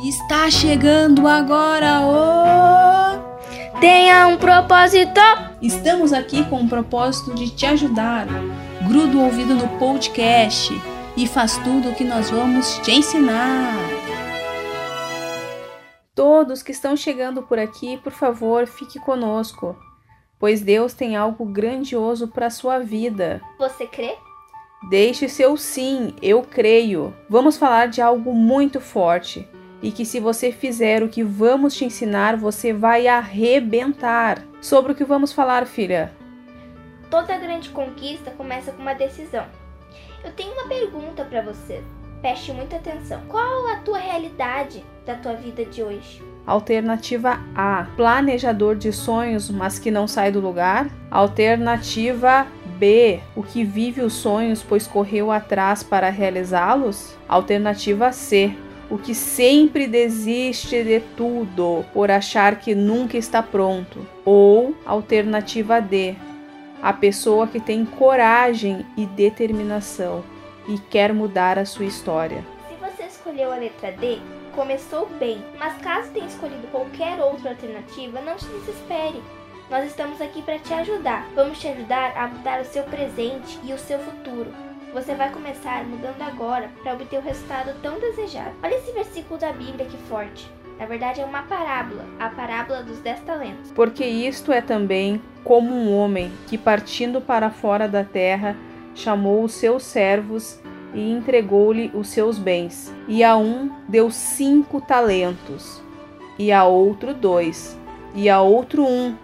Está chegando agora o. Tenha um propósito! Estamos aqui com o propósito de te ajudar. Gruda o ouvido no podcast e faz tudo o que nós vamos te ensinar. Todos que estão chegando por aqui, por favor, fique conosco, pois Deus tem algo grandioso para sua vida. Você crê? Deixe seu sim, eu creio. Vamos falar de algo muito forte e que se você fizer o que vamos te ensinar, você vai arrebentar. Sobre o que vamos falar, filha? Toda grande conquista começa com uma decisão. Eu tenho uma pergunta para você. Preste muita atenção. Qual a tua realidade da tua vida de hoje? Alternativa A: planejador de sonhos, mas que não sai do lugar. Alternativa B: o que vive os sonhos, pois correu atrás para realizá-los. Alternativa C: o que sempre desiste de tudo por achar que nunca está pronto. Ou alternativa D: a pessoa que tem coragem e determinação e quer mudar a sua história. Se você escolheu a letra D, começou bem, mas caso tenha escolhido qualquer outra alternativa, não se desespere. Nós estamos aqui para te ajudar. Vamos te ajudar a mudar o seu presente e o seu futuro. Você vai começar mudando agora para obter o resultado tão desejado. Olha esse versículo da Bíblia que forte. Na verdade, é uma parábola, a parábola dos dez talentos. Porque isto é também como um homem que, partindo para fora da terra, chamou os seus servos e entregou-lhe os seus bens. E a um deu cinco talentos, e a outro dois, e a outro um,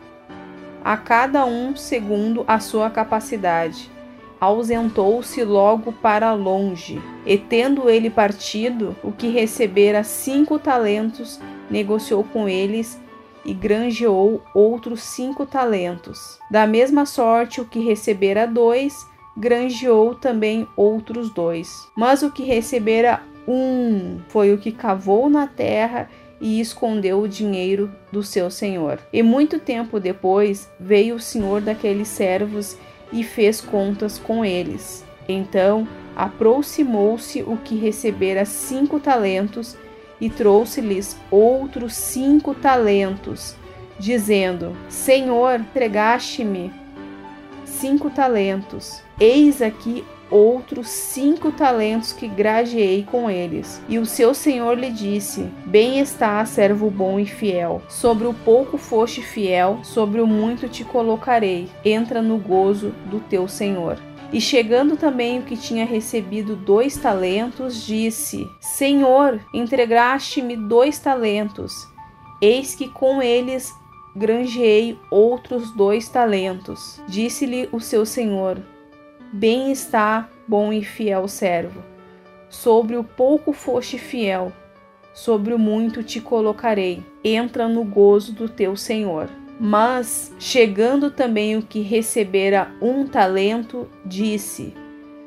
a cada um segundo a sua capacidade. Ausentou-se logo para longe, e tendo ele partido, o que recebera cinco talentos, negociou com eles e granjeou outros cinco talentos. Da mesma sorte, o que recebera dois, granjeou também outros dois. Mas o que recebera um foi o que cavou na terra e escondeu o dinheiro do seu senhor. E muito tempo depois veio o senhor daqueles servos e fez contas com eles. Então aproximou-se o que recebera cinco talentos e trouxe-lhes outros cinco talentos, dizendo: Senhor, entregaste-me cinco talentos. Eis aqui outros cinco talentos que grajeei com eles. E o seu senhor lhe disse: Bem está, servo bom e fiel. Sobre o pouco foste fiel, sobre o muito te colocarei. Entra no gozo do teu senhor. E chegando também o que tinha recebido dois talentos, disse: Senhor, entregaste-me dois talentos. Eis que com eles granjeei outros dois talentos. Disse-lhe o seu senhor: Bem está, bom e fiel servo. Sobre o pouco foste fiel, sobre o muito te colocarei. Entra no gozo do teu senhor. Mas, chegando também o que recebera um talento, disse: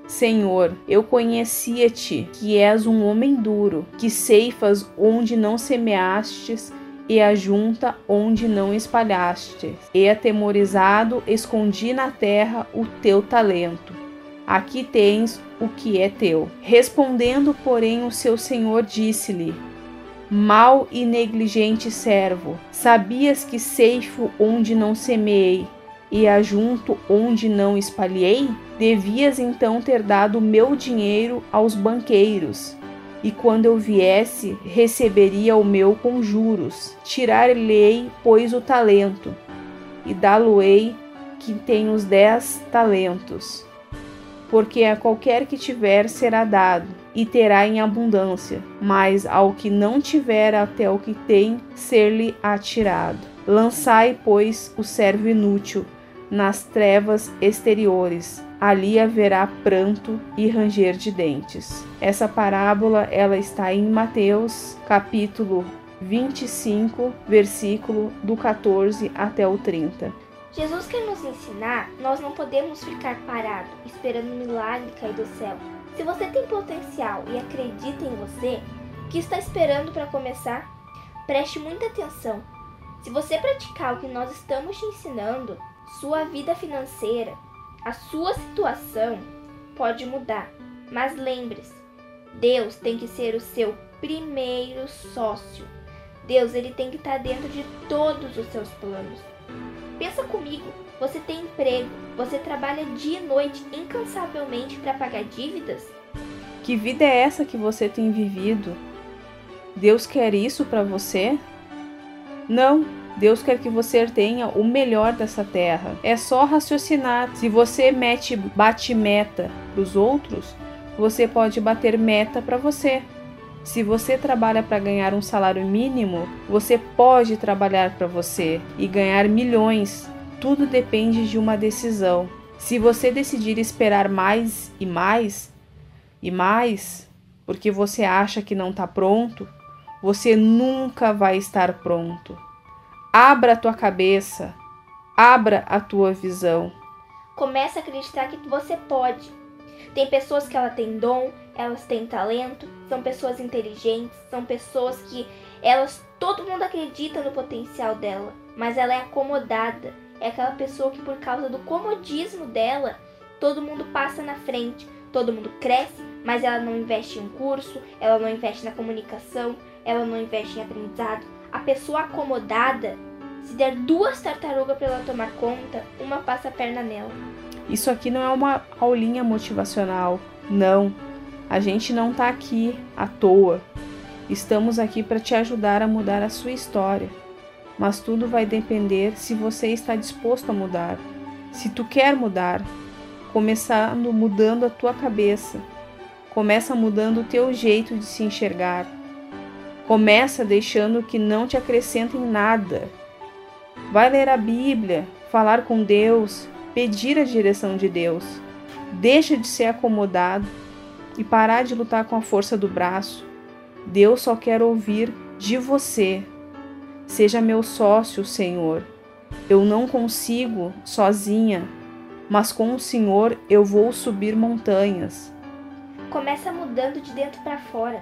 Senhor, eu conhecia-te, que és um homem duro, que ceifas onde não semeastes e ajunta onde não espalhaste. E atemorizado, escondi na terra o teu talento. Aqui tens o que é teu. Respondendo, porém, o seu senhor disse-lhe: Mal e negligente servo, sabias que ceifo onde não semeei e ajunto onde não espalhei? Devias então ter dado meu dinheiro aos banqueiros, e quando eu viesse, receberia o meu com juros. Tirar-lhe-ei, pois, o talento, e dá-lo-ei que tem os dez talentos. Porque a qualquer que tiver será dado, e terá em abundância, mas ao que não tiver até o que tem, ser-lhe atirado. Lançai, pois, o servo inútil nas trevas exteriores. Ali haverá pranto e ranger de dentes. Essa parábola ela está em Mateus, capítulo 25, versículo do 14 até o 30. Jesus quer nos ensinar, nós não podemos ficar parados esperando um milagre cair do céu. Se você tem potencial e acredita em você, o que está esperando para começar? Preste muita atenção. Se você praticar o que nós estamos te ensinando, sua vida financeira, a sua situação pode mudar. Mas lembre-se, Deus tem que ser o seu primeiro sócio. Deus, ele tem que estar dentro de todos os seus planos. Pensa comigo, você tem emprego, você trabalha dia e noite incansavelmente para pagar dívidas? Que vida é essa que você tem vivido? Deus quer isso para você? Não, Deus quer que você tenha o melhor dessa terra. É só raciocinar. Se você mete, bate meta para os outros, você pode bater meta para você. Se você trabalha para ganhar um salário mínimo, você pode trabalhar para você e ganhar milhões. Tudo depende de uma decisão. Se você decidir esperar mais e mais e mais, porque você acha que não está pronto, você nunca vai estar pronto. Abra a tua cabeça, abra a tua visão. Comece a acreditar que você pode. Tem pessoas que ela tem dom, elas têm talento, são pessoas inteligentes, são pessoas que elas todo mundo acredita no potencial dela, mas ela é acomodada. É aquela pessoa que por causa do comodismo dela, todo mundo passa na frente, todo mundo cresce, mas ela não investe em curso, ela não investe na comunicação, ela não investe em aprendizado a pessoa acomodada, se der duas tartarugas para ela tomar conta, uma passa a perna nela. Isso aqui não é uma aulinha motivacional, não. A gente não está aqui à toa. Estamos aqui para te ajudar a mudar a sua história. Mas tudo vai depender se você está disposto a mudar. Se tu quer mudar, começando mudando a tua cabeça. Começa mudando o teu jeito de se enxergar Começa deixando que não te acrescenta em nada. Vai ler a Bíblia, falar com Deus, pedir a direção de Deus. Deixa de ser acomodado e parar de lutar com a força do braço. Deus só quer ouvir de você. Seja meu sócio, Senhor. Eu não consigo sozinha, mas com o Senhor eu vou subir montanhas. Começa mudando de dentro para fora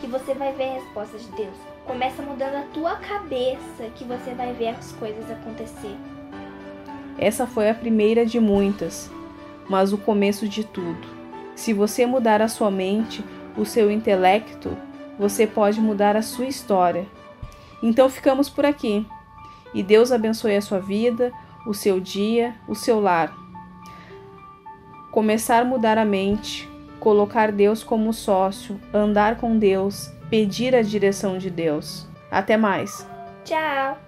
que você vai ver a resposta de Deus. Começa mudando a tua cabeça que você vai ver as coisas acontecer. Essa foi a primeira de muitas, mas o começo de tudo. Se você mudar a sua mente, o seu intelecto, você pode mudar a sua história. Então ficamos por aqui. E Deus abençoe a sua vida, o seu dia, o seu lar. Começar a mudar a mente, colocar Deus como sócio, andar com Deus, pedir a direção de Deus. Até mais. Tchau.